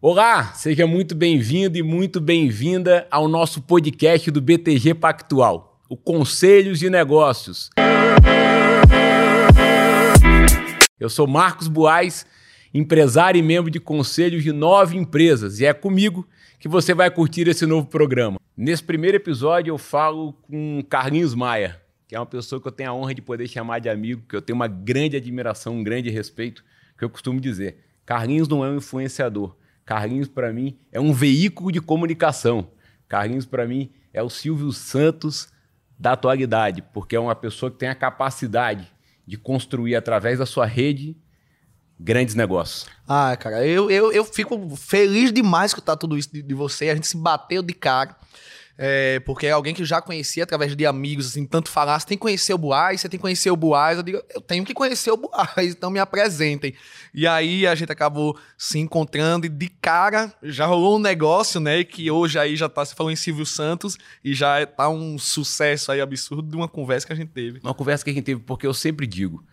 Olá, seja muito bem-vindo e muito bem-vinda ao nosso podcast do BTG Pactual, o Conselhos de Negócios. Eu sou Marcos Buais, empresário e membro de conselhos de nove empresas, e é comigo que você vai curtir esse novo programa. Nesse primeiro episódio eu falo com Carlinhos Maia, que é uma pessoa que eu tenho a honra de poder chamar de amigo, que eu tenho uma grande admiração, um grande respeito, que eu costumo dizer. Carlinhos não é um influenciador, Carlinhos, para mim, é um veículo de comunicação. Carlinhos, para mim, é o Silvio Santos da atualidade, porque é uma pessoa que tem a capacidade de construir, através da sua rede, grandes negócios. Ah, cara, eu, eu, eu fico feliz demais escutar tudo isso de, de você. A gente se bateu de cara. É, porque é alguém que já conhecia através de amigos, assim, tanto falar, você tem que conhecer o Buais, você tem que conhecer o Buais. Eu digo, eu tenho que conhecer o Buais, então me apresentem. E aí a gente acabou se encontrando e de cara já rolou um negócio, né? Que hoje aí já tá, você falou em Silvio Santos e já tá um sucesso aí absurdo de uma conversa que a gente teve. Uma conversa que a gente teve, porque eu sempre digo,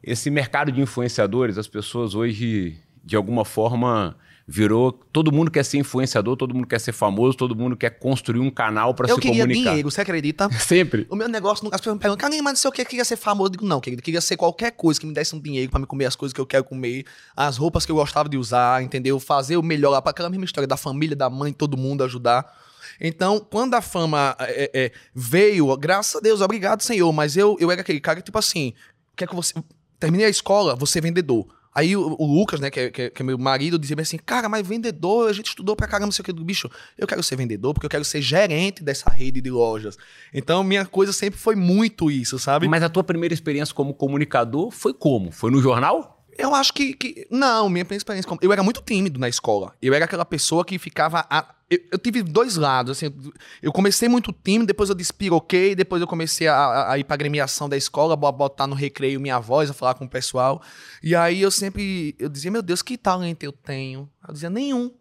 esse mercado de influenciadores, as pessoas hoje, de alguma forma virou. Todo mundo quer ser influenciador, todo mundo quer ser famoso, todo mundo quer construir um canal para se comunicar. Eu queria dinheiro, você acredita? Sempre. O meu negócio, as pessoas me perguntam, cara, mas não sei o que, queria ser famoso. Eu digo, não, querido, queria ser qualquer coisa que me desse um dinheiro para me comer as coisas que eu quero comer, as roupas que eu gostava de usar, entendeu? Fazer o melhor lá para aquela mesma história da família, da mãe, todo mundo ajudar. Então, quando a fama é, é, veio, graças a Deus, obrigado, Senhor, mas eu, eu era aquele cara, tipo assim, quer que você. Terminei a escola, você é vendedor. Aí o, o, Lucas, né, que é, que, é, é meu marido, dizia assim: Cara, mas vendedor, a gente estudou pra caramba, não sei o que do bicho. Eu quero ser vendedor porque eu quero ser gerente dessa rede de lojas. Então, minha coisa sempre foi muito isso, sabe? Mas a tua primeira experiência como comunicador foi como? Foi no jornal? Eu acho que, que. Não, minha experiência. Eu era muito tímido na escola. Eu era aquela pessoa que ficava. A, eu, eu, tive dois lados. Assim, eu comecei muito tímido, depois eu despiroquei, depois eu comecei a, a, ir pra agremiação da escola, botar no recreio minha voz, a falar com o pessoal. E aí eu sempre. Eu dizia, meu Deus, que talento eu tenho? Eu dizia, nenhum.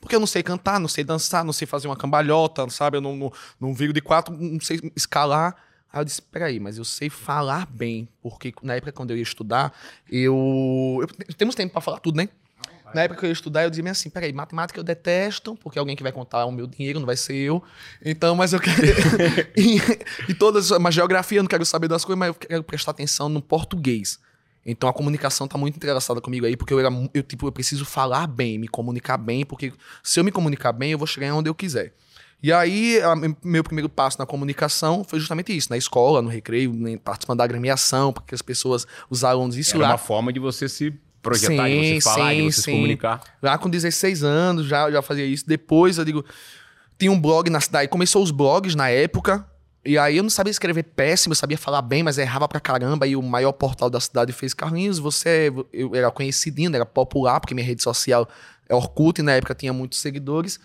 Porque eu não sei cantar, não sei dançar, não sei fazer uma cambalhota, sabe? Eu não, não, não viro de quatro, não sei escalar. Aí eu disse, peraí, mas eu sei falar bem, porque na época quando eu ia estudar, eu... eu temos tempo para falar tudo, né? Na época que eu ia estudar, eu dizia assim, peraí, matemática eu detesto, porque alguém que vai contar o meu dinheiro não vai ser eu. Então, mas eu quero... e, e todas... Mas geografia eu não quero saber das coisas, mas eu quero prestar atenção no português. Então a comunicação tá muito interessada comigo aí, porque eu era eu tipo, eu preciso falar bem, me comunicar bem, porque se eu me comunicar bem, eu vou chegar onde eu quiser. E aí, a, meu primeiro passo na comunicação foi justamente isso, na escola, no recreio, né, participando da agremiação, porque as pessoas usaram isso Era lá. uma forma de você se projetar, sim, de você falar, sim, de você sim. se comunicar. Lá com 16 anos já, já fazia isso. Depois, eu digo, tinha um blog na cidade, começou os blogs na época, e aí eu não sabia escrever péssimo, eu sabia falar bem, mas errava pra caramba. E o maior portal da cidade fez, Carlinhos, você eu era conhecidinho, era popular, porque minha rede social é Orkut, e na época tinha muitos seguidores.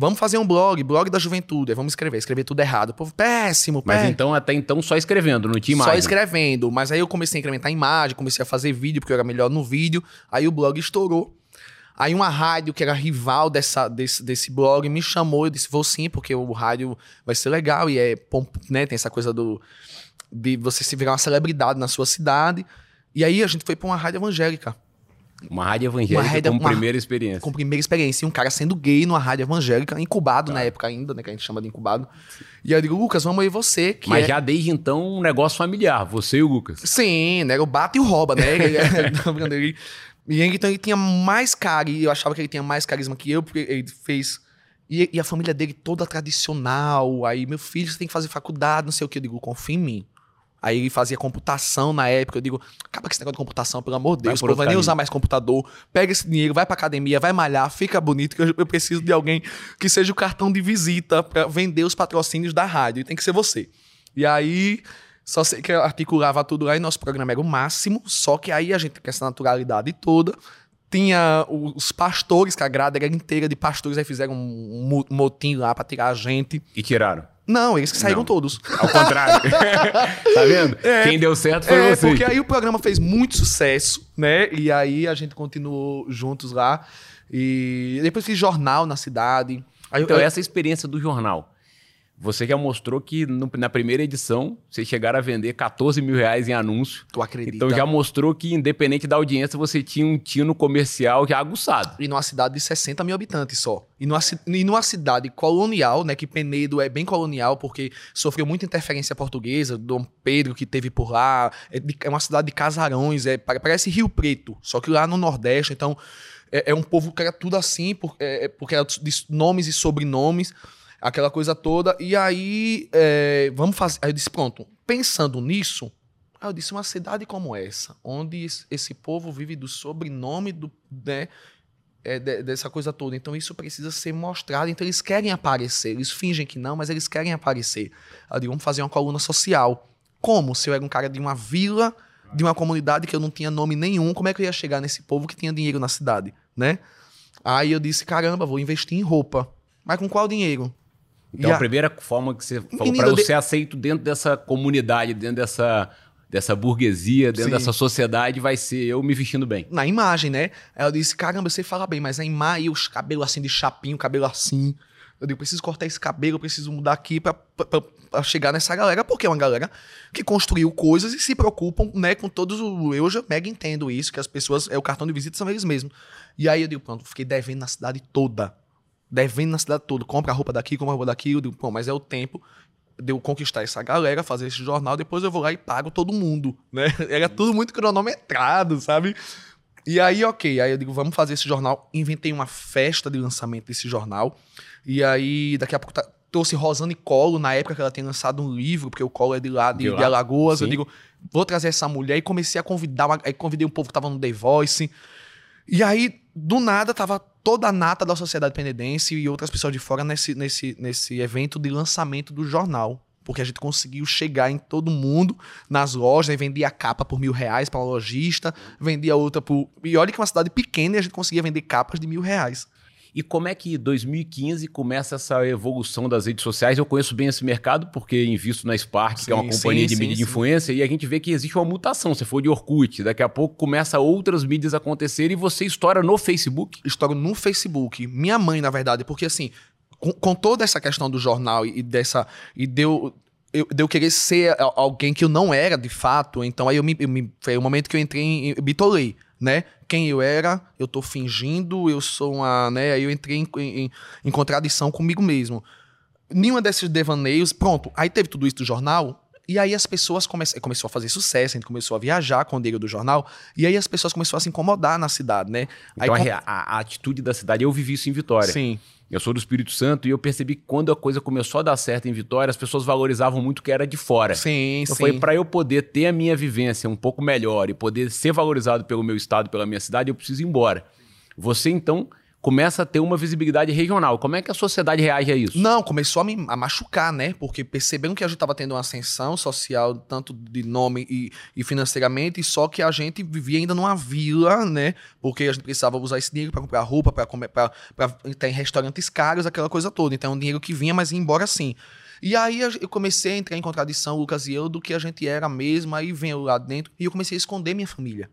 Vamos fazer um blog, blog da juventude. Aí vamos escrever, escrever tudo errado. Povo, péssimo, Mas péssimo. então, até então, só escrevendo, não tinha imagem? Só escrevendo. Mas aí eu comecei a incrementar imagem, comecei a fazer vídeo, porque eu era melhor no vídeo. Aí o blog estourou. Aí uma rádio que era rival dessa, desse, desse blog me chamou. Eu disse, vou sim, porque o rádio vai ser legal. E é, né, tem essa coisa do de você se virar uma celebridade na sua cidade. E aí a gente foi para uma rádio evangélica. Uma rádio evangélica uma rádio, com uma, primeira experiência. Com primeira experiência. E um cara sendo gay numa rádio evangélica, incubado tá. na época ainda, né? Que a gente chama de incubado. E aí eu digo, Lucas, vamos aí você. Que Mas é... já desde então um negócio familiar, você e o Lucas. Sim, né? O bate e o rouba, né? e então ele tinha mais cara, e eu achava que ele tinha mais carisma que eu, porque ele fez. E, e a família dele toda tradicional. Aí, meu filho, você tem que fazer faculdade, não sei o que. Eu digo, confia em mim. Aí fazia computação na época. Eu digo, acaba com esse negócio de computação, pelo amor de Deus. Vai, vai nem usar mais computador. Pega esse dinheiro, vai pra academia, vai malhar, fica bonito, que eu, eu preciso de alguém que seja o cartão de visita para vender os patrocínios da rádio. E tem que ser você. E aí, só sei que eu articulava tudo lá e nosso programa era o máximo. Só que aí a gente, com essa naturalidade toda, tinha os pastores, que a grade era inteira de pastores, aí fizeram um motim lá pra tirar a gente. E tiraram? Não, eles que saíram Não. todos. Ao contrário. tá vendo? É, Quem deu certo foi é, você. Porque aí o programa fez muito sucesso, né? E aí a gente continuou juntos lá. E depois fiz jornal na cidade. Aí, então, eu... essa experiência do jornal. Você já mostrou que no, na primeira edição vocês chegaram a vender 14 mil reais em anúncio. Tu acredita? Então já mostrou que, independente da audiência, você tinha um tino comercial já aguçado. E numa cidade de 60 mil habitantes só. E numa, e numa cidade colonial, né? Que Penedo é bem colonial, porque sofreu muita interferência portuguesa, Dom Pedro que teve por lá. É, de, é uma cidade de casarões, é, parece Rio Preto, só que lá no Nordeste, então. É, é um povo que era tudo assim, por, é, é porque era de nomes e sobrenomes aquela coisa toda. E aí, é, vamos fazer. Aí eu disse: pronto, pensando nisso, aí eu disse: uma cidade como essa, onde esse povo vive do sobrenome do. Né, é, de, dessa coisa toda. Então isso precisa ser mostrado. Então eles querem aparecer. Eles fingem que não, mas eles querem aparecer. Eu digo, vamos fazer uma coluna social. Como? Se eu era um cara de uma vila, de uma comunidade que eu não tinha nome nenhum, como é que eu ia chegar nesse povo que tinha dinheiro na cidade, né? Aí eu disse, caramba, vou investir em roupa. Mas com qual dinheiro? Então, a... a... primeira forma que você falou para eu de... ser aceito dentro dessa comunidade, dentro dessa, dessa burguesia, dentro Sim. dessa sociedade, vai ser eu me vestindo bem. Na imagem, né? Eu disse, caramba, você fala bem, mas a imagem, os cabelos assim de chapinho, cabelo assim. Eu digo, preciso cortar esse cabelo, preciso mudar aqui pra, pra, pra, chegar nessa galera, porque é uma galera que construiu coisas e se preocupam, né, com todos o... Eu já mega entendo isso, que as pessoas, é o cartão de visita são eles mesmos. E aí eu digo, pronto, fiquei devendo na cidade toda devendo na cidade toda. Compra a roupa daqui, compra a roupa daqui. Eu digo, pô, mas é o tempo de eu conquistar essa galera, fazer esse jornal, depois eu vou lá e pago todo mundo, né? Era tudo muito cronometrado, sabe? E aí, ok, aí eu digo, vamos fazer esse jornal. Inventei uma festa de lançamento desse jornal. E aí, daqui a pouco, tá, trouxe Rosane Colo, na época que ela tinha lançado um livro, porque o Colo é de lá, de, de, de Alagoas. Sim. Eu digo, vou trazer essa mulher. E comecei a convidar, uma, aí convidei um povo que tava no The Voice. E aí, do nada, tava toda a nata da sociedade penedense e outras pessoas de fora nesse, nesse, nesse evento de lançamento do jornal. Porque a gente conseguiu chegar em todo mundo nas lojas e vendia a capa por mil reais para lojista, vendia outra por. E olha que é uma cidade pequena e a gente conseguia vender capas de mil reais. E como é que 2015 começa essa evolução das redes sociais? Eu conheço bem esse mercado porque invisto na Spark, sim, que é uma companhia sim, de mídia sim, de influência, e a gente vê que existe uma mutação. Você for de Orkut, daqui a pouco começa outras mídias a acontecer e você estoura no Facebook. Estouro no Facebook. Minha mãe, na verdade, porque assim, com, com toda essa questão do jornal e dessa. E deu. Eu, de eu querer ser alguém que eu não era de fato, então aí eu me, eu me foi o momento que eu entrei em. Eu me tolei né? Quem eu era, eu tô fingindo, eu sou uma, né? Aí eu entrei em, em, em contradição comigo mesmo. Nenhuma desses devaneios, pronto. Aí teve tudo isso do jornal, e aí as pessoas come começou a fazer sucesso, a gente começou a viajar com o dinheiro do jornal, e aí as pessoas começaram a se incomodar na cidade, né? Então aí, a, a, a, atitude da cidade, eu vivi isso em Vitória. Sim. Eu sou do Espírito Santo e eu percebi que quando a coisa começou a dar certo em Vitória, as pessoas valorizavam muito o que era de fora. Sim, então sim. Foi para eu poder ter a minha vivência um pouco melhor e poder ser valorizado pelo meu estado, pela minha cidade, eu preciso ir embora. Você então começa a ter uma visibilidade regional. Como é que a sociedade reage a isso? Não, começou a me a machucar, né? Porque perceberam que a gente estava tendo uma ascensão social, tanto de nome e, e, financeiramente, só que a gente vivia ainda numa vila, né? Porque a gente precisava usar esse dinheiro para comprar roupa, para comer, para em restaurantes caros, aquela coisa toda. Então, é um dinheiro que vinha, mas ia embora assim. E aí eu comecei a entrar em contradição, Lucas e eu, do que a gente era mesmo, aí vem lá dentro, e eu comecei a esconder minha família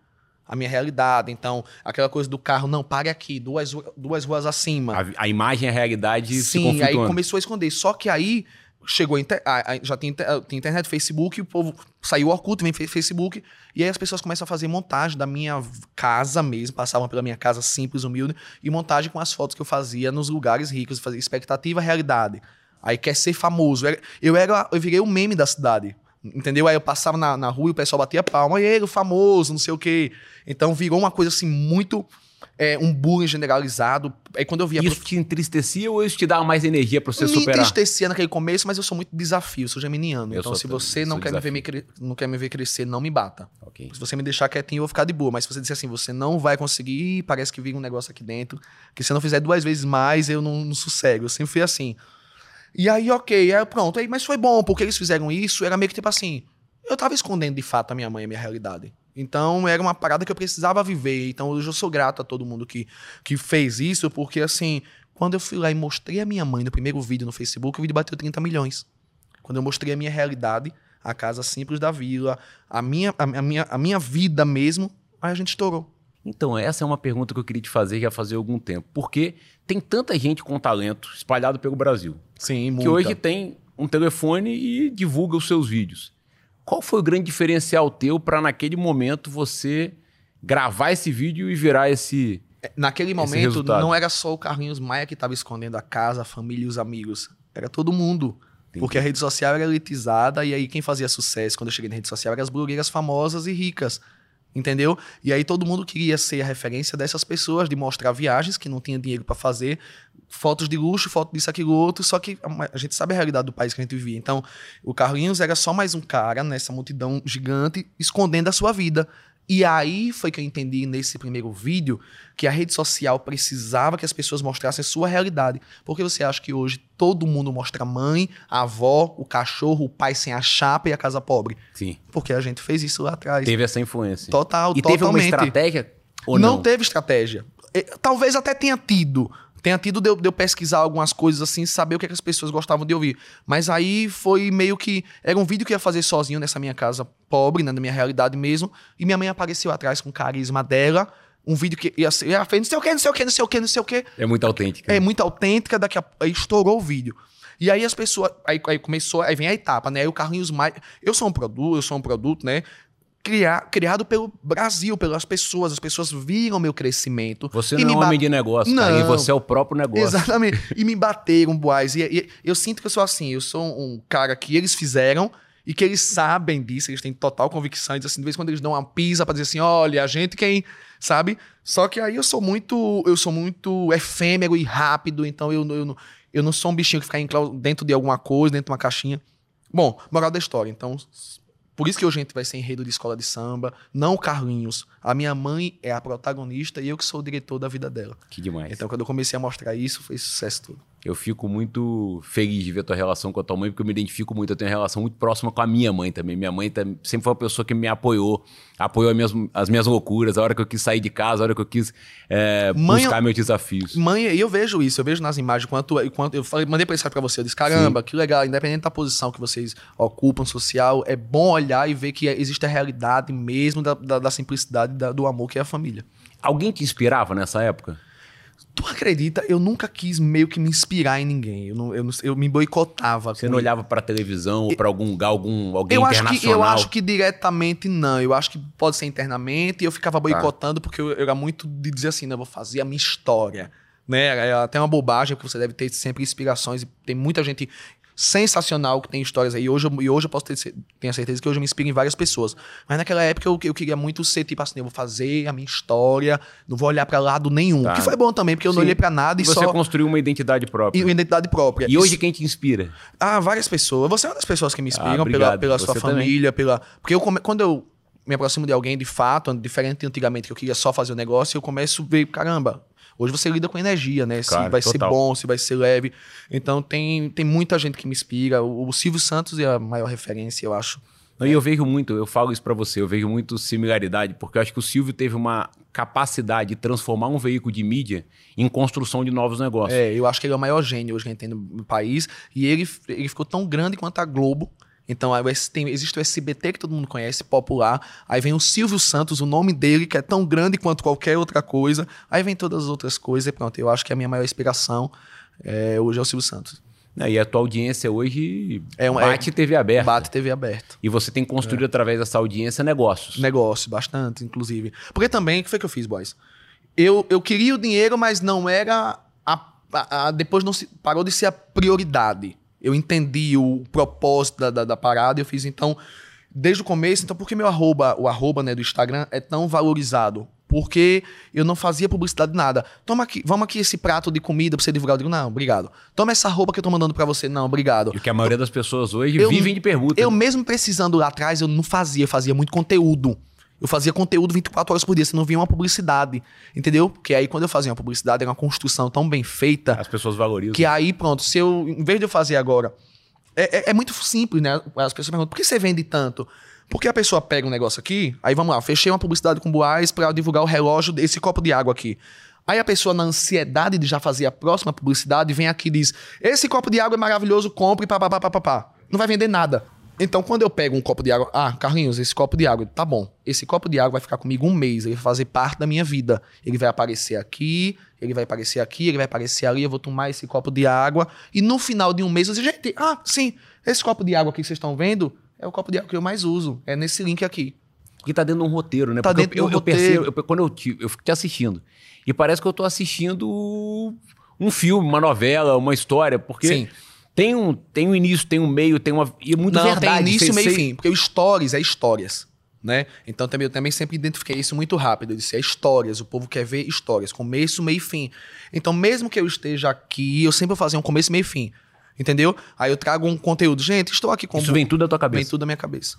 a minha realidade. Então, aquela coisa do carro, não, pare aqui, duas, duas ruas acima. A, a imagem e a realidade Sim, aí começou a esconder. Só que aí chegou, inter... já tinha, tinha internet, Facebook, o povo saiu Orkut, vem Facebook, e aí as pessoas começam a fazer montagem da minha casa mesmo, passavam pela minha casa simples, humilde, e montagem com as fotos que eu fazia nos lugares ricos, fazia expectativa, realidade. Aí quer ser famoso. Eu era, eu virei o meme da cidade. Entendeu? Aí eu passava na, na rua e o pessoal batia palma, e ele, o famoso, não sei o quê. Então virou uma coisa assim muito. É, um bullying generalizado. Aí quando eu via. Isso pro... te entristecia ou isso te dava mais energia para você me superar? Me entristecia naquele começo, mas eu sou muito desafio, sou geminiano. Eu então, sou se você não quer, me ver me não quer me ver crescer, não me bata. Okay. Se você me deixar quietinho, eu vou ficar de boa. Mas se você disser assim, você não vai conseguir, parece que vira um negócio aqui dentro. Que se eu não fizer duas vezes mais, eu não, não sossego. Eu sempre fui assim. E aí, ok, aí pronto. Aí, mas foi bom, porque eles fizeram isso, era meio que tipo assim eu tava escondendo de fato a minha mãe a minha realidade. Então era uma parada que eu precisava viver. Então hoje eu sou grato a todo mundo que, que fez isso, porque assim, quando eu fui lá e mostrei a minha mãe no primeiro vídeo no Facebook, o vídeo bateu 30 milhões. Quando eu mostrei a minha realidade, a casa simples da vila, a minha, a, a minha, a minha vida mesmo, aí a gente estourou. Então, essa é uma pergunta que eu queria te fazer já fazia algum tempo. Porque tem tanta gente com talento espalhado pelo Brasil. Sim, muita. Que hoje tem um telefone e divulga os seus vídeos. Qual foi o grande diferencial teu para naquele momento você gravar esse vídeo e virar esse Naquele esse momento, resultado? não era só o Carlinhos Maia que estava escondendo a casa, a família e os amigos. Era todo mundo. Entendi. Porque a rede social era elitizada e aí quem fazia sucesso quando eu cheguei na rede social eram as blogueiras famosas e ricas. Entendeu? E aí todo mundo queria ser a referência dessas pessoas, de mostrar viagens que não tinha dinheiro para fazer, fotos de luxo, foto disso, aquilo, outro. Só que a- gente sabe a realidade do país que a gente vivia. Então, o Carlinhos era só mais um cara nessa multidão gigante escondendo a sua vida. E aí foi que eu entendi nesse primeiro vídeo que a rede social precisava que as pessoas mostrassem a sua realidade. Porque você acha que hoje todo mundo mostra a mãe, a avó, o cachorro, o pai sem a chapa e a casa pobre? Sim. Porque a gente fez isso lá atrás. Teve essa influência. Total, e teve uma totalmente. estratégia ou não? teve estratégia. Talvez até tenha tido. Tenha tido de eu, de eu pesquisar algumas coisas assim, saber o que, é que as pessoas gostavam de ouvir. Mas aí foi meio que. Era um vídeo que eu ia fazer sozinho nessa minha casa pobre, né, na minha realidade mesmo. E minha mãe apareceu atrás com o carisma dela. Um vídeo que ia ser. Ela fez não sei o que, não sei o que, não sei o que, não sei o que. É muito autêntica. É muito autêntica, daqui a aí estourou o vídeo. E aí as pessoas. Aí, aí começou, aí vem a etapa, né? Aí o Carlinhos Maia. Eu sou um produto, eu sou um produto, né? Criar, criado pelo Brasil, pelas pessoas. As pessoas viram meu crescimento. Você não é um homem de negócio, cara, e Não. você é o próprio negócio. Exatamente. E me bateram, boys. E, e eu sinto que eu sou assim. Eu sou um cara que eles fizeram e que eles sabem disso, eles têm total convicção. E diz assim, de vez em quando eles dão uma pisa pra dizer assim: olha, a gente quem. Sabe? Só que aí eu sou muito. Eu sou muito efêmero e rápido, então eu, eu, não- eu não sou um bichinho que fica dentro de alguma coisa, dentro de uma caixinha. Bom, moral da história. Então, por isso que hoje a gente vai ser enredo de escola de samba, não o Carlinhos. A minha mãe é a protagonista e eu que sou o diretor da vida dela. Que demais. Então, quando eu comecei a mostrar isso, foi sucesso tudo. Eu fico muito feliz de ver a tua relação com a tua mãe, porque eu me identifico muito. Eu tenho uma relação muito próxima com a minha mãe também. Minha mãe tam- sempre foi uma pessoa que me apoiou, apoiou as minhas, as minhas loucuras, a hora que eu quis sair de casa, a hora que eu quis é, Mãe- buscar meus desafios. Mãe, e eu vejo isso, eu vejo nas imagens, quanto, quanto eu falei, mandei pra pra você, eu disse, caramba, que legal, independente da posição que vocês ocupam social, é bom olhar e ver que existe a realidade mesmo da, da, da simplicidade da- do amor que é a família. Alguém te inspirava nessa época? Tu acredita? Eu nunca quis meio que me inspirar em ninguém. Eu, não, eu, não- eu me boicotava. Você não olhava pra televisão ou pra algum lugar, algum, alguém eu acho, que, internacional? eu acho que diretamente não. Eu acho que pode ser internamente. E eu Tá. ficava boicotando porque eu, eu era muito de dizer assim, né? Eu vou fazer a minha história. Né? É até uma bobagem, porque você deve ter sempre inspirações. E tem muita gente sensacional que tem histórias aí. E hoje, eu- e hoje eu posso ter, tenho a certeza que hoje eu me inspiro em várias pessoas. Mas naquela época eu, eu queria muito ser tipo assim, eu vou fazer a minha história, não vou olhar pra lado nenhum. Tá. Que foi bom também, porque eu não Sim. olhei pra nada E e você só... construiu uma identidade própria. E uma identidade própria. E hoje Isso- quem te inspira? ah, várias pessoas. Você é uma das pessoas que me inspiram Ah, pela, pela Você sua também. família, pela. Porque eu quando eu me aproximo de alguém de fato, diferente de antigamente que eu queria só fazer o negócio, eu começo a ver, caramba, hoje você lida com energia, né? Se vai total. ser bom, se vai ser leve. Então tem, tem muita gente que me inspira. O, o Silvio Santos é a maior referência, eu acho. Não, E eu vejo muito, eu falo isso pra você, eu vejo muito similaridade, porque eu acho que o Silvio teve uma capacidade de transformar um veículo de mídia em construção de novos negócios. É, eu acho que ele é o maior gênio hoje que a gente tem no no país. E ele, ele ficou tão grande quanto a Globo. Então, aí tem- existe o SBT que todo mundo conhece, popular. Aí vem o Silvio Santos, o nome dele, que é tão grande quanto qualquer outra coisa. Aí vem todas as outras coisas e pronto. Eu acho que a minha maior inspiração é, hoje é o Silvio Santos. Né, E a tua audiência hoje É um- bate TV aberta. Bate TV aberta. E você tem construído É. através dessa audiência negócios. Negócio, bastante, inclusive. Porque também, o que foi que eu fiz, boys? Eu, eu queria o dinheiro, mas não era. A, a- a- depois não se, parou de ser a prioridade. Eu entendi o propósito da, da, da parada eu fiz, então, desde o começo, então, por que meu arroba, o arroba né, do Instagram é tão valorizado? Porque eu não fazia publicidade de nada. Toma aqui, vamos aqui esse prato de comida pra você divulgar. Eu digo, não, obrigado. Toma essa roupa que eu tô mandando pra você. Não, obrigado. E que a maioria das pessoas hoje Eu- vivem de permuta. Eu mesmo precisando lá atrás, eu não fazia, eu fazia muito conteúdo. Eu fazia conteúdo 24 horas por dia, você não via uma publicidade, entendeu? Porque aí quando eu fazia uma publicidade, era uma construção tão bem feita, As pessoas valorizam. que aí pronto, se eu, em vez de eu fazer agora, é, é- é muito simples, né? As pessoas perguntam, por que você vende tanto? Porque a pessoa pega um negócio aqui, aí vamos lá, fechei uma publicidade com Boaz para divulgar o relógio desse copo de água aqui. Aí a pessoa, na ansiedade de já fazer a próxima publicidade, vem aqui e diz: Esse copo de água é maravilhoso, compre, papapá. Não vai vender nada. Então, quando eu pego um copo de água, ah, Carlinhos, esse copo de água, tá bom. Esse copo de água vai ficar comigo um mês, ele vai fazer parte da minha vida. Ele vai aparecer aqui, ele vai aparecer aqui, ele vai aparecer ali, eu vou tomar esse copo de água. E no final de um mês, você, gente, ah, sim, esse copo de água aqui que vocês estão vendo é o copo de água que eu mais uso. É nesse link aqui. Porque tá dentro de um roteiro, né? Tá Porque dentro eu, de um eu roteiro. percebo, eu- quando eu, te, eu fico te assistindo, e parece que eu tô assistindo um filme, uma novela, uma história, porque Sim. Tem um, tem um início, tem um meio, tem uma. E é muito Não, verdade. tem início, meio e fim. Porque o stories é histórias, né? Então também, eu também sempre identifiquei isso muito rápido. Eu disse, é histórias. O povo quer ver histórias. Começo, meio e fim. Então mesmo que eu esteja aqui, eu sempre vou fazer um começo, meio e fim. Entendeu? Aí eu trago um conteúdo. Gente, estou aqui com... Isso vem tudo da tua cabeça. Vem tudo da minha cabeça.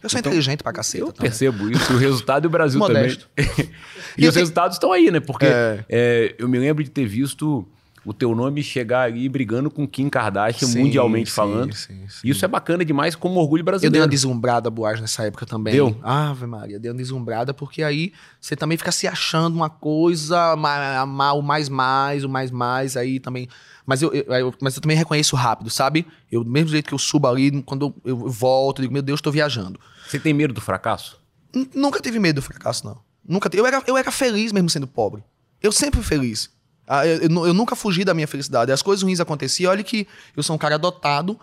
Eu sou Então, inteligente pra caceta. Eu também. percebo isso, o resultado e o Brasil Modesto. também. e E os resultados estão aí, né? Porque É. é, eu me lembro de ter visto o teu nome chegar ali brigando com Kim Kardashian, Sim, mundialmente sim, falando. sim. Isso é bacana demais como orgulho Eu dei brasileiro. uma deslumbrada, Boaz, nessa época também. Deu? Ave Maria, dei uma deslumbrada, porque aí você também fica se achando uma coisa, o mais mais, o mais mais, aí também... Mas eu, eu- mas eu também reconheço rápido, sabe? Eu, do mesmo jeito que eu subo ali, quando eu, eu volto, eu digo, meu Deus, tô viajando. Você tem medo do fracasso? N- Nunca tive medo do fracasso, não. Nunca. Eu era, eu era feliz mesmo sendo pobre. Eu sempre fui feliz. Ah, Eu, eu eu nunca fugi da minha felicidade. As coisas ruins aconteciam. Olha que eu sou um cara adotado,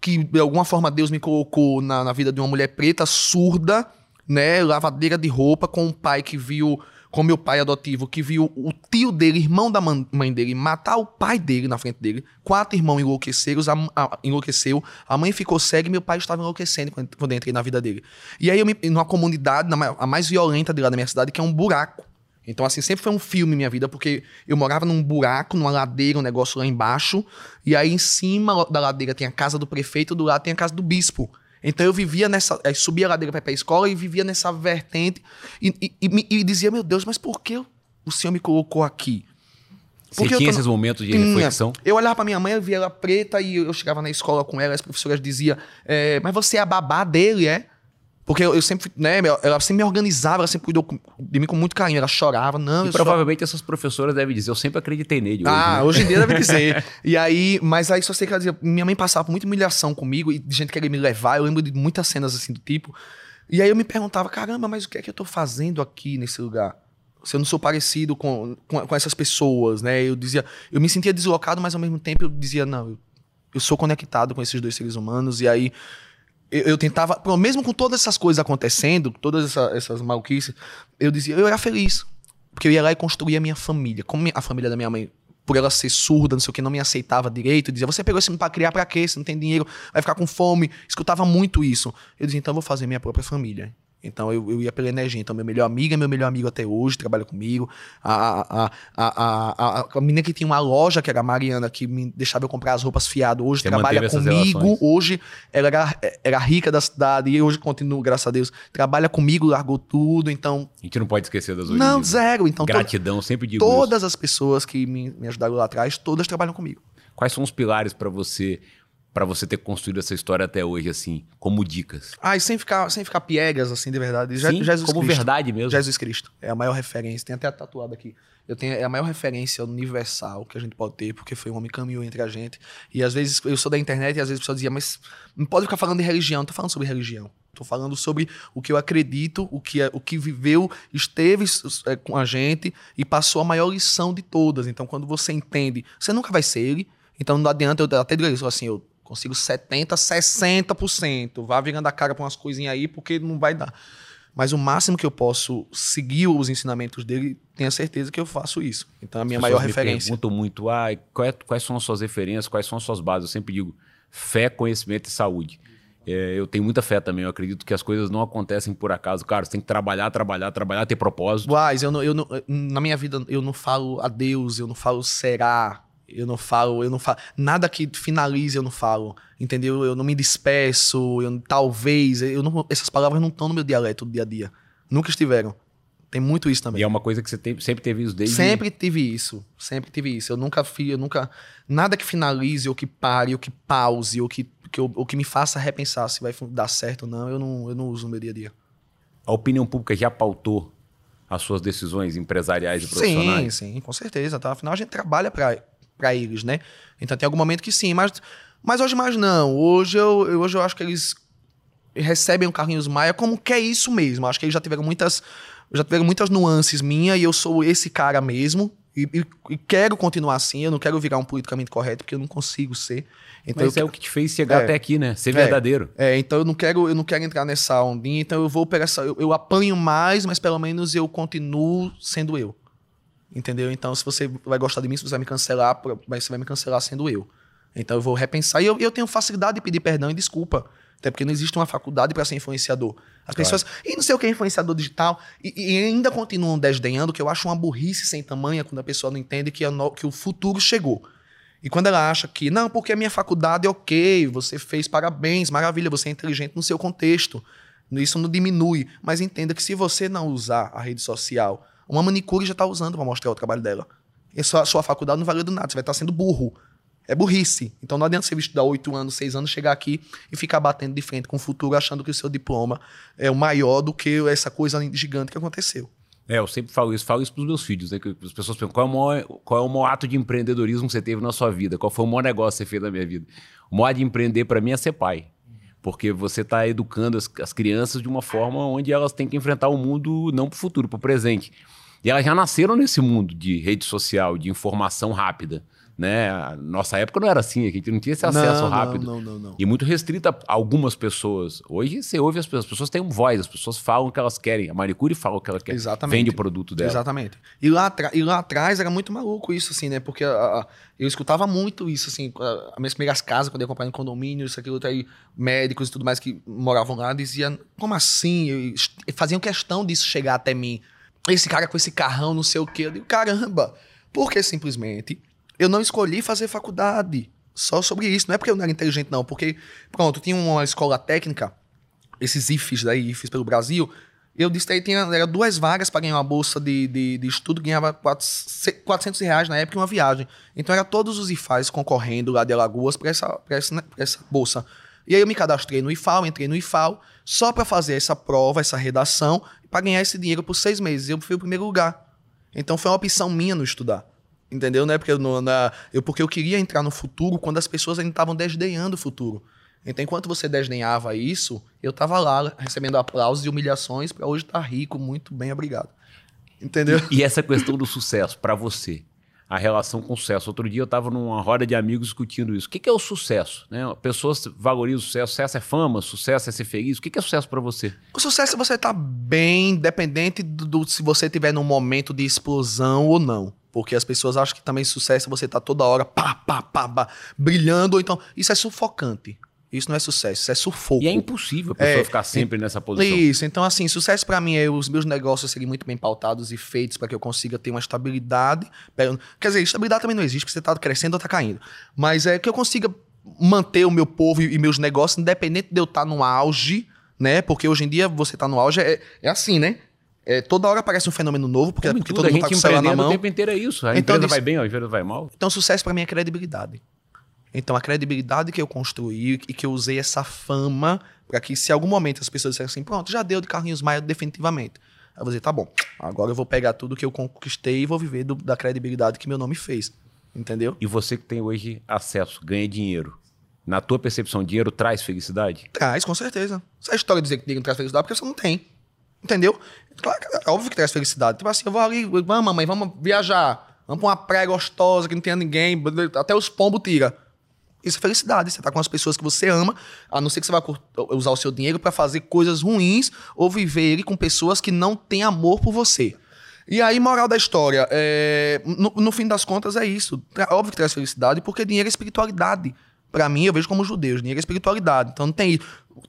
que de alguma forma Deus me colocou na, na vida de uma mulher preta, surda, né? Lavadeira de roupa, com um pai que viu, com meu pai adotivo, que viu o tio dele, irmão da mãe dele, matar o pai dele na frente dele. Quatro irmãos enlouqueceram, a, a, enlouqueceu. A mãe ficou cega e meu pai estava enlouquecendo quando, quando eu entrei na vida dele. E aí eu me, numa comunidade, na, a mais violenta de lá da minha cidade, que é um buraco. Então, assim, sempre foi um filme minha vida, porque eu morava num buraco, numa ladeira, um negócio lá embaixo, e aí em cima da ladeira tem a casa do prefeito, do lado tem a casa do bispo. Então eu vivia nessa. Aí subia a ladeira pra ir pra escola e vivia nessa vertente. E, e- e e dizia, meu Deus, mas por que o senhor me colocou aqui? Você Porque eu tinha tô- esses momentos de Tinha. reflexão? Eu olhava pra minha mãe, eu via ela preta e eu chegava na escola com ela, as professoras diziam, é, mas você é a babá dele, é? Porque eu, eu sempre, né, ela sempre me organizava, ela sempre cuidou de mim com muito carinho, ela chorava, não, E provavelmente essas professoras devem dizer, eu sempre acreditei nele. ah, hoje, né? hoje em dia deve dizer. E aí, mas aí só sei que ela dizia, minha mãe passava por muita humilhação comigo e de gente querer me levar. Eu lembro de muitas cenas assim do tipo. E aí eu me perguntava, caramba, mas o que é que eu tô fazendo aqui nesse lugar? Se eu não sou parecido com, com, com essas pessoas, né? Eu dizia, eu me sentia deslocado, mas ao mesmo tempo eu dizia, não, eu, eu sou conectado com esses dois seres humanos. E aí eu, eu tentava, mesmo com todas essas coisas acontecendo, todas essa- essas maluquices, eu dizia, eu era feliz. Porque eu ia lá e construía a minha família. Como a família da minha mãe, por ela ser surda, não sei o que, não me aceitava direito, dizia, você pegou esse menino pra criar pra quê? Você não tem dinheiro, vai ficar com fome. Escutava muito isso. Eu dizia, então eu vou fazer minha própria família. Então eu, eu ia pela energia. Então, meu melhor amigo é meu melhor amigo até hoje, trabalha comigo. A, a, a, a, a, a menina que tinha uma loja, que era a Mariana, que me deixava eu comprar as roupas fiado, hoje trabalha comigo. Hoje ela era, era rica da cidade e hoje continua, graças a Deus. Trabalha comigo, largou tudo. Então, A gente não pode esquecer das origens. não, né? zero. Então, Gratidão, sempre digo todas as pessoas que me, me ajudaram lá atrás, todas trabalham comigo. Quais são os pilares pra você para você ter construído essa história até hoje, assim, como dicas? Ah, e sem ficar, sem ficar piegas, assim, de verdade. Je- Sim, Jesus como Cristo. verdade mesmo. Jesus Cristo. É a maior referência. Tem até tatuado aqui. Eu tenho, é a maior referência universal que a gente pode ter, porque foi um homem que caminhou entre a gente. E às vezes, eu sou da internet e às vezes a pessoa dizia, mas não pode ficar falando de religião. Não tô falando sobre religião. Tô falando sobre o que eu acredito, o que, é- o que viveu, esteve é, com a gente e passou a maior lição de todas. Então, quando você entende, você nunca vai ser ele. Então, não adianta eu até dizer isso assim, eu consigo 70, 60%. Vá virando a cara pra umas coisinhas aí, porque não vai dar. Mas o máximo que eu posso seguir os ensinamentos dele, tenha certeza que eu faço isso. Então, a minha As maior referência. perguntam muito, ah, qual é- quais são as suas referências, quais são as suas bases? Eu sempre digo, fé, conhecimento e saúde. É, eu tenho muita fé também, eu acredito que as coisas não acontecem por acaso. Cara, você tem que trabalhar, trabalhar, trabalhar, ter propósito. Boaz, eu não, eu não, na minha vida eu não falo adeus, eu não falo será, eu não falo, eu não falo nada que finalize eu não falo, entendeu? Eu não me despeço, eu talvez, eu não, essas palavras não estão no meu dialeto do dia a dia, nunca estiveram. Tem muito isso também. E é uma coisa que você tem- sempre teve isso desde... Sempre tive isso, sempre tive isso. Eu nunca fiz, eu nunca nada que finalize ou que pare ou que pause ou que, que eu- ou que me faça repensar se vai dar certo ou não, eu não, eu não uso no meu dia a dia. A opinião pública já pautou as suas decisões empresariais e Sim, profissionais? sim, com certeza, tá? Afinal, a gente trabalha pra pra eles, né? Então tem algum momento que sim, mas, mas hoje mais não. Hoje eu, hoje eu acho que eles recebem o Carlinhos Maia como que é isso mesmo. Acho que eles já tiveram muitas, já tiveram muitas nuances minhas e eu sou esse cara mesmo. E, e, e, quero continuar assim, eu não quero virar um politicamente correto, porque eu não consigo ser. Então Mas é o que te fez chegar é, até aqui, né? Ser é, verdadeiro. É, então eu não quero, eu não quero entrar nessa ondinha, então eu vou pegar essa. Eu, eu apanho mais, mas pelo menos eu continuo sendo eu. Entendeu? Então, se você vai gostar de mim, se você vai me cancelar, você vai me cancelar sendo eu. Então eu vou repensar. E eu, eu tenho facilidade de pedir perdão e desculpa. Até porque não existe uma faculdade para ser influenciador. As claro. pessoas. E não sei o que é influenciador digital. E, e, ainda continuam desdenhando, que eu acho uma burrice sem tamanha quando a pessoa não entende que, no, que o futuro chegou. E quando ela acha que, não, porque a minha faculdade é ok, você fez parabéns, maravilha, você é inteligente no seu contexto. Isso não diminui. Mas entenda que se você não usar a rede social, uma manicure já está usando para mostrar o trabalho dela. E sua, sua faculdade não valeu do nada, você vai estar tá sendo burro. É burrice. Então não adianta você estudar oito anos, seis anos, chegar aqui e ficar batendo de frente com o futuro, achando que o seu diploma é o maior do que essa coisa gigante que aconteceu. É, eu sempre falo isso, falo isso para os meus filhos, né? Que as pessoas perguntam qual é, o maior, qual é o maior ato de empreendedorismo que você teve na sua vida? Qual foi o maior negócio que você fez na minha vida? O maior de empreender para mim é ser pai. Porque você está educando as, as crianças de uma forma onde elas têm que enfrentar o mundo não para o futuro, para o presente. E elas já nasceram nesse mundo de rede social, de informação rápida né? Nossa época não era assim, a gente não tinha esse acesso não, rápido. Não, não, não, E muito restrito a algumas pessoas. Hoje você ouve as pessoas, as pessoas têm voz, as pessoas falam o que elas querem. A manicure fala o que ela quer. Exatamente. Vende o produto dela. Exatamente. E lá, e lá atrás era muito maluco isso, assim, né? Porque a, a, eu escutava muito isso, assim, as minhas primeiras casas, quando eu ia comprar em condomínio, isso, aquilo, aí, médicos e tudo mais que moravam lá, diziam, como assim? E faziam questão disso chegar até mim. Esse cara com esse carrão, não sei o quê. Eu digo, caramba. Porque simplesmente eu não escolhi fazer faculdade. Só sobre isso. Não é porque eu não era inteligente, não. Porque, pronto, tinha uma escola técnica, esses IFES daí, IFES pelo Brasil. Eu disse aí tinha era duas vagas para ganhar uma bolsa de, de, de estudo, ganhava 400 reais na época uma viagem. Então era todos os IFAs concorrendo lá de Alagoas para essa, essa, né, essa bolsa. E aí eu me cadastrei no IFAL, entrei no IFAL, só para fazer essa prova, essa redação, para ganhar esse dinheiro por seis meses. Eu fui o primeiro lugar. Então foi uma opção minha no estudar. Entendeu? Não é porque eu, não, na, eu, porque eu queria entrar no futuro quando as pessoas ainda estavam desdenhando o futuro. Então, enquanto você desdenhava isso, eu estava lá recebendo aplausos e humilhações para hoje estar tá rico, muito bem, obrigado. Entendeu? E, e essa questão do sucesso, para você, a relação com o sucesso. Outro dia eu estava numa roda de amigos discutindo isso. O que, que é o sucesso? Né? Pessoas valorizam o sucesso. Sucesso é fama, sucesso é ser feliz. O que, que é sucesso para você? O sucesso é você estar tá bem, independente do, do se você estiver num momento de explosão ou não. Porque as pessoas acham que também sucesso é você estar tá toda hora pá, pá, pá, pá, brilhando. Ou então, isso é sufocante. Isso não é sucesso, isso é sufoco. E é impossível a pessoa é, ficar sempre nessa posição. Isso, então assim, sucesso para mim é os meus negócios serem muito bem pautados e feitos para que eu consiga ter uma estabilidade. Quer dizer, estabilidade também não existe, porque você tá crescendo ou tá caindo. Mas é que eu consiga manter o meu povo e, meus negócios, independente de eu estar tá no auge, né? Porque hoje em dia você tá no auge, é, é assim, né? É, toda hora aparece um fenômeno novo, porque, porque todo mundo tá com o celular na mão. o tempo inteiro é isso. A então, empresa vai bem, a empresa vai mal. Então, sucesso para mim é credibilidade. Então, a credibilidade que eu construí e que eu usei essa fama para que, se em algum momento as pessoas disserem assim, pronto, já deu de Carlinhos Maia definitivamente. Aí eu vou dizer, tá bom, agora eu vou pegar tudo que eu conquistei e vou viver do, da credibilidade que meu nome fez. Entendeu? E você que tem hoje acesso, ganha dinheiro. Na tua percepção, dinheiro traz felicidade? Traz, com certeza. Essa história de dizer que dinheiro não traz felicidade, porque você não tem. Entendeu? Claro, é óbvio que traz felicidade. Tipo assim, eu vou ali, vamos, mamãe, vamos viajar. Vamos pra uma praia gostosa que não tenha ninguém. Até os pombos tira. Isso é felicidade. Você tá com as pessoas que você ama, a não ser que você vá usar o seu dinheiro para fazer coisas ruins ou viver ele com pessoas que não têm amor por você. E aí, moral da história, é, no, no, fim das contas é isso. É óbvio que traz felicidade, porque dinheiro é espiritualidade. Para mim, eu vejo como judeus, dinheiro é espiritualidade. Então não tem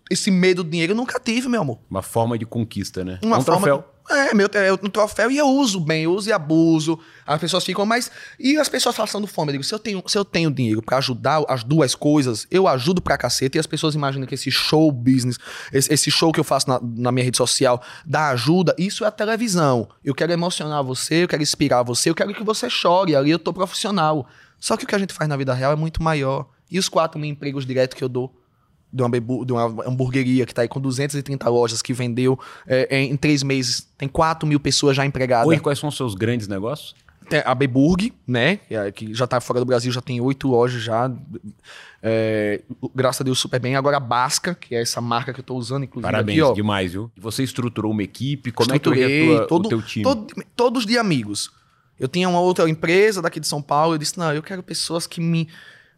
esse medo do dinheiro, eu nunca tive, meu amor. Uma forma de conquista, né? Uma é um forma, troféu. É, meu, é um troféu e eu uso bem, eu uso e abuso. As pessoas ficam, mas. E as pessoas passando fome? Eu digo, se eu tenho, se eu tenho dinheiro para ajudar as duas coisas, eu ajudo pra cacete. E as pessoas imaginam que esse show business, esse, esse show que eu faço na, na, minha rede social, dá ajuda, isso é a televisão. Eu quero emocionar você, eu quero inspirar você, eu quero que você chore. Ali eu tô profissional. Só que o que a gente faz na vida real é muito maior. E os quatro mil empregos diretos que eu dou? de uma, de uma hamburgueria que está aí com 230 lojas, que vendeu é, em três meses, tem 4 mil pessoas já empregadas. Oi, quais são os seus grandes negócios? tem a Beburg, né? é, Que já tá fora do Brasil, já tem oito lojas já. É, graças a Deus, super bem. Agora a Basca, que é essa marca que eu tô usando, inclusive. Parabéns, aqui, demais, viu? Você estruturou uma equipe, como Estruturei é que é tua- todo, o teu time? todo- todos de amigos. Eu tinha uma outra empresa daqui de São Paulo, eu disse, não, eu quero pessoas que me,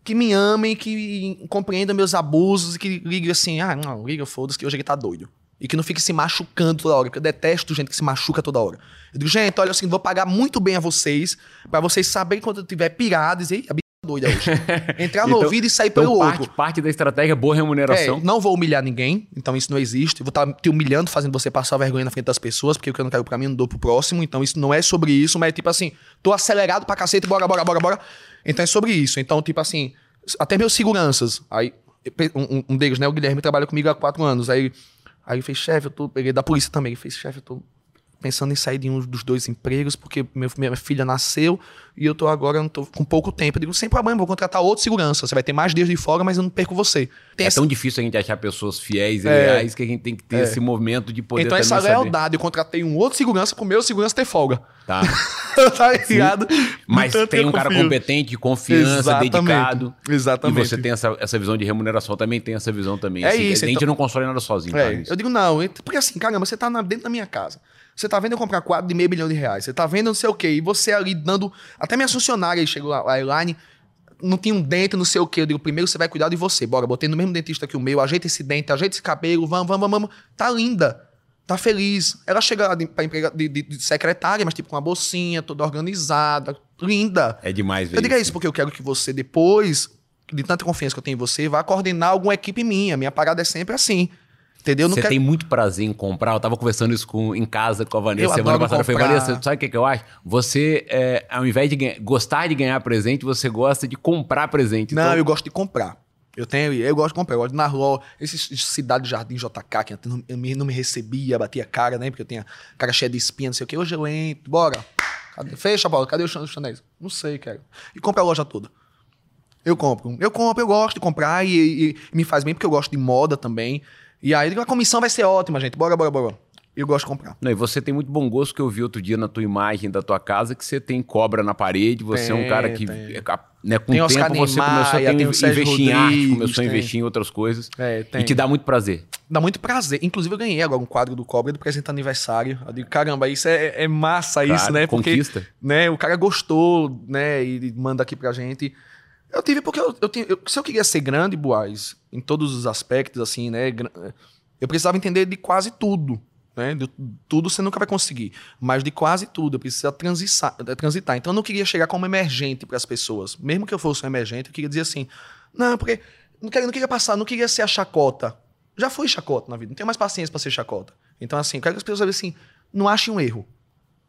que me amem, que compreendam meus abusos e que liguem assim, ah, não, liga, foda-se, que hoje ele tá doido. E que não fique se machucando toda hora, porque eu detesto gente que se machuca toda hora. Eu digo, gente, olha assim, vou pagar muito bem a vocês, pra vocês saberem quando eu tiver pirado, dizer, "Ih, a b doida hoje. Entrar no Então- ouvido e sair Então, pelo parte, outro. parte da estratégia é boa remuneração. É, não vou humilhar ninguém, então isso não existe. Vou estar te humilhando, fazendo você passar vergonha na frente das pessoas, porque o que eu não quero pra mim, eu não dou pro próximo. Então isso não é sobre isso, mas é tipo assim, tô acelerado pra cacete, bora, bora, bora, bora. Então é sobre isso. Então, tipo assim, até meus seguranças. Aí, um, um- deles, né, o Guilherme, trabalha comigo há quatro anos. Aí, aí ele fez, chefe, eu tô. Peguei da polícia também. Ele fez, chefe, eu tô pensando em sair de um dos dois empregos, porque meu- minha filha nasceu e eu tô agora, eu tô com pouco tempo. Eu digo, sem problema, vou contratar outro segurança. Você vai ter mais dias de folga, mas eu não perco você. Tem É essa- tão difícil a gente achar pessoas fiéis e É. leais que a gente tem que ter esse movimento de poder então, essa também saber. lealdade, eu contratei um outro segurança pro meu segurança ter folga. Tá. tá ligado? Mas que tem um cara competente, de confiança, Exatamente. dedicado. Exatamente. E você tem essa, essa visão de remuneração, também tem essa visão também. É assim, isso, A gente então- não constrói nada sozinho. É, isso. eu digo não, porque assim, caramba, você tá na- dentro da minha casa. Você tá vendo eu comprar quadro de meio bilhão de reais. Você tá vendo não sei o quê. E você ali dando. Até minhas funcionárias chegou lá, a Elaine, não tinha um dente, não sei o quê. Eu digo, primeiro você vai cuidar de você. Bora, botei no mesmo dentista que o meu, ajeita esse dente, ajeita esse cabelo, vamos, vamos, vamos. Tá linda. Tá feliz. Ela chega lá de, pra emprega, de, de- de secretária, mas tipo com uma bolsinha, toda organizada, linda. É demais ver Eu digo é isso porque eu quero que você depois, de tanta confiança que eu tenho em você, vá coordenar alguma equipe minha. Minha parada é sempre assim. Entendeu? Você quero... tem muito prazer em comprar. Eu tava conversando isso com, em casa com a Vanessa Eu semana passada. Eu falei, comprar. Vanessa, sabe o que, que eu acho? Você, é, ao invés de ganhar- gostar de ganhar presente, você gosta de comprar presente. Não, Então, eu gosto de comprar. Eu tenho, eu gosto de comprar, eu gosto de rua, esse Cidade Jardim JK, que não, não me recebia, batia a cara, né? Porque eu tinha cara cheia de espinha, não sei o quê. Hoje eu entro, bora. Cadê? Fecha, Paulo, cadê os chanéis? Não sei, cara. E compra a loja toda. Eu compro. Eu compro, eu gosto de comprar e, e- e me faz bem porque eu gosto de moda também. E aí a comissão vai ser ótima, gente. Bora, bora, bora. Eu gosto de comprar. Não, e você tem muito bom gosto que eu vi outro dia na tua imagem da tua casa que você tem cobra na parede, você é um Tem, cara que, tem. é né, com Tem o tempo você Niemeyer, começou a ter, tem investir em arte, começou a tem. investir em outras coisas. É, E tem. te dá muito prazer. Dá muito prazer. Inclusive, eu ganhei agora um quadro do Cobra do presente aniversário. Eu digo, caramba, isso é, é massa, isso, Claro, né? Porque conquista. né, o cara gostou, né? E manda aqui pra gente. Eu tive porque eu, eu, eu- se eu queria ser grande, Boaz, em todos os aspectos, assim, né? Eu precisava entender de quase tudo. Né? De tudo você nunca vai conseguir. Mas de quase tudo, eu precisava eh, transitar. Então eu não queria chegar como emergente para as pessoas. Mesmo que eu fosse um emergente, eu queria dizer assim: não, porque não queria, não queria passar, não queria ser a chacota. Já fui chacota na vida, não tenho mais paciência para ser chacota. Então, assim, eu quero que as pessoas vejam assim: não achem um erro.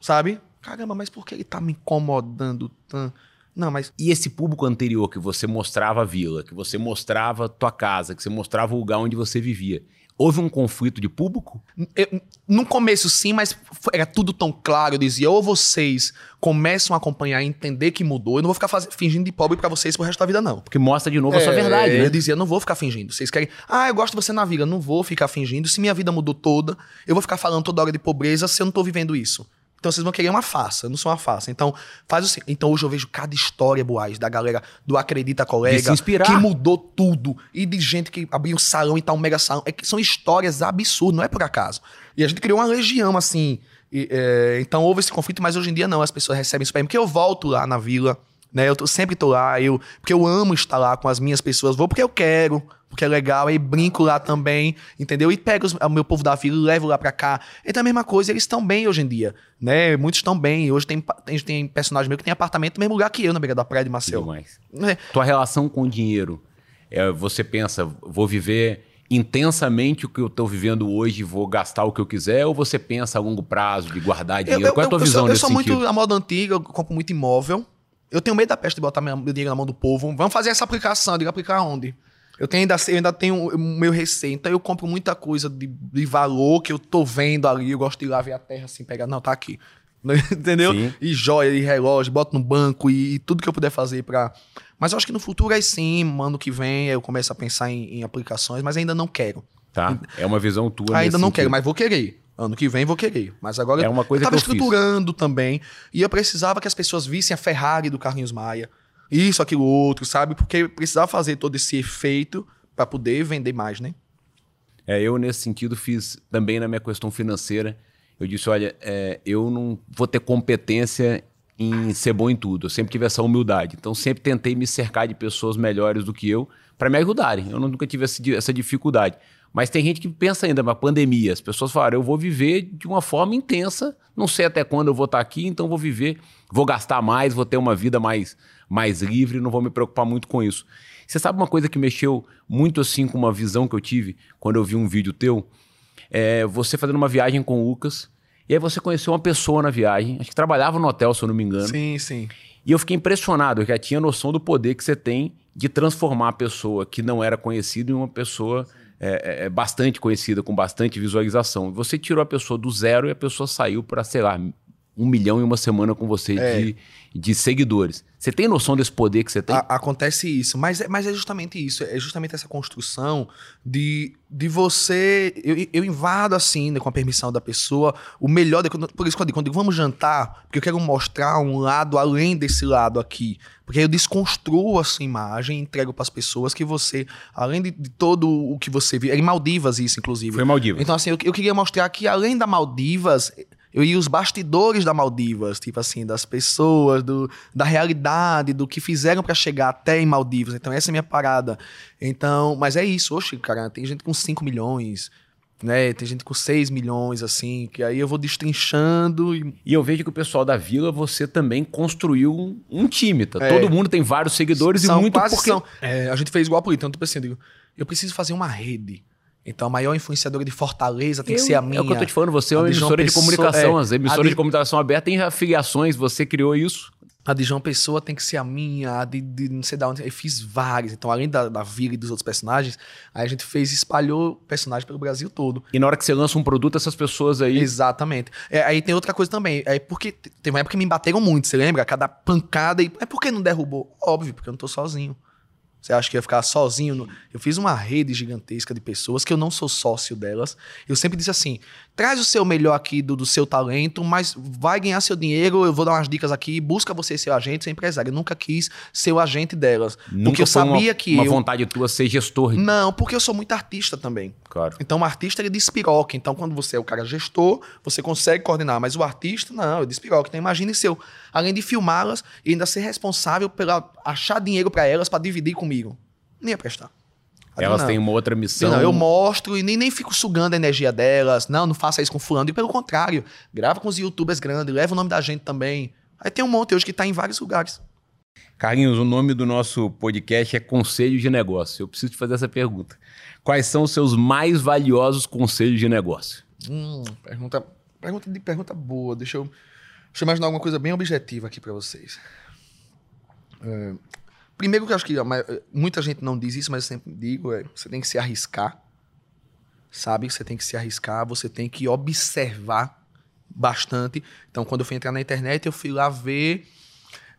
Sabe? Caramba, mas por que ele tá me incomodando tanto? Não, mas E esse público anterior que você mostrava a vila, que você mostrava a tua casa, que você mostrava o lugar onde você vivia, houve um conflito de público? Eu- no começo sim, mas era tudo tão claro. Eu dizia, ou vocês começam a acompanhar e entender que mudou. Eu não vou ficar faz- fingindo de pobre pra vocês pro resto da vida, não. Porque mostra de novo a sua É, verdade, Eu né? dizia, não vou ficar fingindo. Vocês querem. Ah, eu gosto de você na vida. Não vou ficar fingindo. Se minha vida mudou toda, eu vou ficar falando toda hora de pobreza se eu não tô vivendo isso. Então vocês vão querer uma farsa. Eu não sou uma farsa. Então, faz o seguinte. Então hoje eu vejo cada história, Boaz, da galera do Acredita Colega. Que mudou tudo. E de gente que abriu um salão e tá um mega salão. É que são histórias absurdas, não é por acaso. E a gente criou uma legião, assim. E, é, então houve esse conflito, mas hoje em dia não. As pessoas recebem isso pra mim. Porque eu volto lá na vila, né? Eu tô- sempre tô lá, eu, porque eu amo estar lá com as minhas pessoas. Vou porque eu quero, porque é legal. Aí brinco lá também, entendeu? E pego os- o meu povo da vila e levo lá pra cá. Então é a mesma coisa, eles estão bem hoje em dia, né? Muitos estão bem. Hoje tem, tem, tem personagem meu que tem apartamento no mesmo lugar que eu, na beira da praia de Maceió. Demais. É, Tua relação com o dinheiro, é, você pensa, vou viver intensamente o que eu estou vivendo hoje, vou gastar o que eu quiser, ou você pensa a longo prazo de guardar dinheiro? Qual é a tua eu visão sou, eu nesse sou sentido? muito a moda antiga, eu compro muito imóvel. Eu tenho medo da peste de botar meu, meu dinheiro na mão do povo. Vamos fazer essa aplicação. Eu digo, aplicar onde? Eu, tenho ainda, eu ainda tenho o meu receio. Então eu compro muita coisa de, de valor que eu tô vendo ali. Eu gosto de ir lá ver a terra assim, pegar. Não, tá aqui. Entendeu? Sim. E joia, e relógio, boto no banco e, e tudo que eu puder fazer pra. Mas eu acho que no futuro aí sim, ano que vem, eu começo a pensar em, em aplicações, mas ainda não quero. Tá? É uma visão tua ainda não sentido. quero, mas vou querer. Ano que vem vou querer. Mas agora É uma coisa eu tava que eu fiz. estruturando também. E eu precisava que as pessoas vissem a Ferrari do Carlinhos Maia. Isso, aquilo, outro, sabe? Porque precisava fazer todo esse efeito para poder vender mais, né? É, eu, nesse sentido, fiz também na minha questão financeira. Eu disse: olha, é, eu não vou ter competência em ser bom em tudo. Eu sempre tive essa humildade. Então, sempre tentei me cercar de pessoas melhores do que eu para me ajudarem. Eu nunca tive essa, dificuldade. Mas tem gente que pensa ainda na pandemia. As pessoas falaram: eu vou viver de uma forma intensa, não sei até quando eu vou estar aqui, então vou viver, vou gastar mais, vou ter uma vida mais, mais livre, não vou me preocupar muito com isso. Você sabe uma coisa que mexeu muito assim com uma visão que eu tive quando eu vi um vídeo teu? É você fazendo uma viagem com o Lucas, e aí você conheceu uma pessoa na viagem, acho que trabalhava no hotel, se eu não me engano. Sim, sim. E eu fiquei impressionado, eu já tinha noção do poder que você tem de transformar a pessoa que não era conhecida em uma pessoa é, é, bastante conhecida, com bastante visualização. Você tirou a pessoa do zero e a pessoa saiu para, sei lá, um milhão em uma semana com você É. de, de seguidores. Você tem noção desse poder que você tem? A- acontece isso, mas é, mas é justamente isso, é justamente essa construção de, de você. Eu, eu invado assim, né, com a permissão da pessoa, o melhor. de- quando- por isso, quando eu digo, quando eu digo, vamos jantar, porque eu quero mostrar um lado além desse lado aqui. Porque aí eu desconstruo a sua imagem e entrego para as pessoas que você, além de, de todo o que você viu, é em Maldivas isso, inclusive. Foi Maldivas. Então, assim, eu, eu queria mostrar que além da Maldivas, eu ia os bastidores da Maldivas, tipo assim, das pessoas, do, da realidade, do que fizeram pra chegar até em Maldivas. Então, essa é a minha parada. Então, mas é isso, oxe, cara, tem gente com 5 milhões, né? Tem gente com 6 milhões, assim, que aí eu vou destrinchando e E eu vejo que o pessoal da vila, você também construiu um, time, tá? É. Todo mundo tem vários seguidores e são muito quase porque... são. É, a gente fez igual por isso. Então, tipo assim, eu digo, eu preciso fazer uma rede. Então, a maior influenciadora de Fortaleza tem que ser a minha. É o que eu tô te falando, você é uma de emissora de Pessoa- comunicação. é, As emissoras de- de comunicação aberta têm afiliações, você criou isso. A de João Pessoa tem que ser a minha, a de, de não sei da onde. Eu fiz várias. Então, além da, da Vila e dos outros personagens, aí a gente fez, espalhou personagens pelo Brasil todo. E na hora que você lança um produto, essas pessoas aí. Exatamente. É, aí tem outra coisa também. É porque te- teve uma época que me bateram muito, você lembra? Cada pancada. E, é por que não derrubou? Óbvio, porque eu não tô sozinho. Você acha que ia ficar sozinho? Eu fiz uma rede gigantesca de pessoas que eu não sou sócio delas. Eu sempre disse assim: traz o seu melhor aqui do, do seu talento, mas vai ganhar seu dinheiro. Eu vou dar umas dicas aqui. Busca você ser agente, ser empresário. Eu nunca quis ser o agente delas. Nunca porque eu sabia uma, que uma eu. vontade tua ser gestor. Não, porque eu sou muito artista também. Claro. Então, o artista ele despiroca. Então, quando você é o cara gestor, você consegue coordenar. Mas o artista, não, ele despiroca. Então, imagine se eu, além de filmá-las, e ainda ser responsável pela achar dinheiro para elas para dividir comigo. Nem ia prestar. Elas não. têm uma outra missão. Não, eu mostro e nem, nem fico sugando a energia delas. Não, não faça isso com fulano. E pelo contrário, grava com os youtubers grandes, leva o nome da gente também. Aí tem um monte hoje que tá em vários lugares. Carlinhos, o nome do nosso podcast é Conselho de Negócio. Eu preciso te fazer essa pergunta. Quais são os seus mais valiosos conselhos de negócio? Hum, pergunta, pergunta de pergunta boa. Deixa eu, deixa eu imaginar alguma coisa bem objetiva aqui para vocês. É, primeiro que eu acho que muita gente não diz isso, mas eu sempre digo, é você tem que se arriscar. Sabe? Você tem que se arriscar, você tem que observar bastante. Então, quando eu fui entrar na internet, eu fui lá ver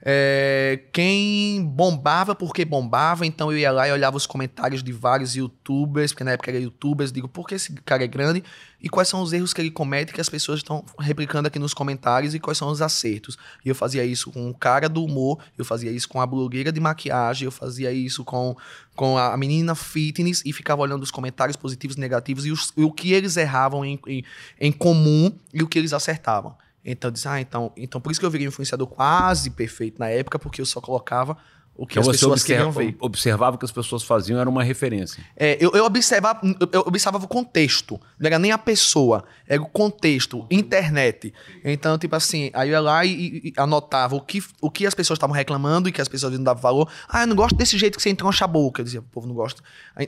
é, quem bombava porque bombava, então eu ia lá e olhava os comentários de vários youtubers, porque na época era youtubers, digo, por que esse cara é grande e quais são os erros que ele comete que as pessoas estão replicando aqui nos comentários e quais são os acertos. E eu fazia isso com o cara do humor, eu fazia isso com a blogueira de maquiagem, eu fazia isso com, com a menina fitness e ficava olhando os comentários positivos e negativos e, os- e o que eles erravam em, em, em comum e o que eles acertavam. Então eu disse, ah, então, então por isso que eu virei influenciador quase perfeito na época, porque eu só colocava o que Então as pessoas observa, queriam ver. observava o que as pessoas faziam, era uma referência. É, eu, eu, observava, eu- observava o contexto. Não era nem a pessoa, era o contexto, internet. Então, tipo assim, aí eu ia lá e, e- anotava o que, o que as pessoas estavam reclamando e que as pessoas não davam valor. Ah, eu não gosto desse jeito que você entroncha a boca. Eu dizia, o povo não gosta.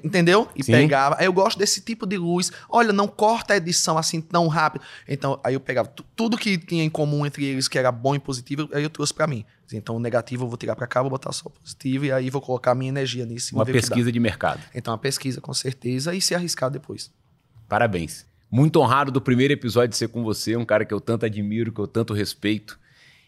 Entendeu? E Sim. pegava. Aí eu gosto desse tipo de luz. Olha, não corta a edição assim tão rápido. Então, aí eu pegava tu- tudo que tinha em comum entre eles, que era bom e positivo, aí eu trouxe pra mim. Então, o negativo eu vou tirar pra cá, vou botar só o positivo, e aí vou colocar a minha energia nisso. Uma pesquisa de mercado. Então, a pesquisa, com certeza, e se arriscar depois. Parabéns. Muito honrado do primeiro episódio de ser com você, um cara que eu tanto admiro, que eu tanto respeito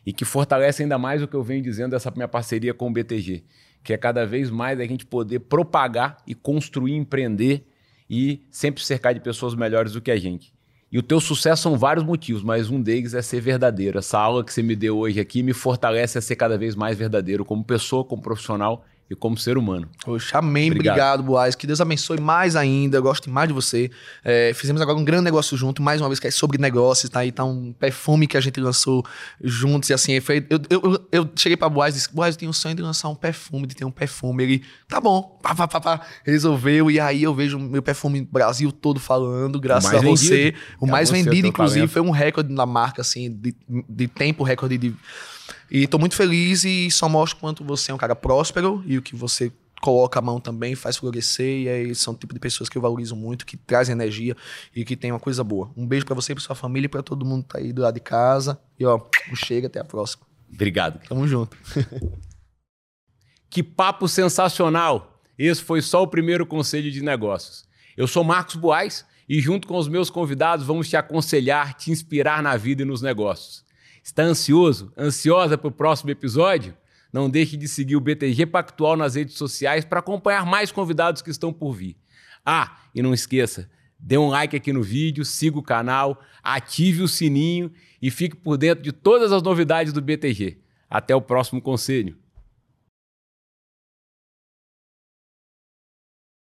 e que fortalece ainda mais o que eu venho dizendo dessa minha parceria com o BTG, que é cada vez mais a gente poder propagar e construir, empreender e sempre cercar de pessoas melhores do que a gente. E o teu sucesso são vários motivos, mas um deles é ser verdadeiro. Essa aula que você me deu hoje aqui me fortalece a ser cada vez mais verdadeiro como pessoa, como profissional e como ser humano. Poxa, amém. Obrigado, Obrigado Boaz. Que Deus abençoe mais ainda. Eu gosto mais de você. É, fizemos agora um grande negócio junto, mais uma vez, que é sobre negócios. Tá aí, tá um perfume que a gente lançou juntos. E assim, foi, eu, eu, eu, cheguei pra Boaz e disse: Boaz, eu tenho um sonho de lançar um perfume, de ter um perfume. Ele, tá bom, pá, pá, pá, pá. resolveu. E aí eu vejo meu perfume no Brasil todo falando, graças a você. Vendido. O mais vendido, inclusive, foi um recorde na marca, assim, de, de tempo, recorde de e tô muito feliz e só mostro quanto você é um cara próspero e o que você coloca a mão também, faz florescer, e aí são o tipo de pessoas que eu valorizo muito, que trazem energia e que tem uma coisa boa. Um beijo para você, para sua família e para todo mundo que tá aí do lado de casa. E ó, chega, até a próxima. Obrigado. Tamo junto. que papo sensacional! Esse foi só o primeiro conselho de negócios. Eu sou Marcos Boaz e junto com os meus convidados vamos te aconselhar, te inspirar na vida e nos negócios. Está ansioso? Ansiosa para o próximo episódio? Não deixe de seguir o BTG Pactual nas redes sociais para acompanhar mais convidados que estão por vir. Ah, e não esqueça, dê um like aqui no vídeo, siga o canal, ative o sininho e fique por dentro de todas as novidades do BTG. Até o próximo conselho.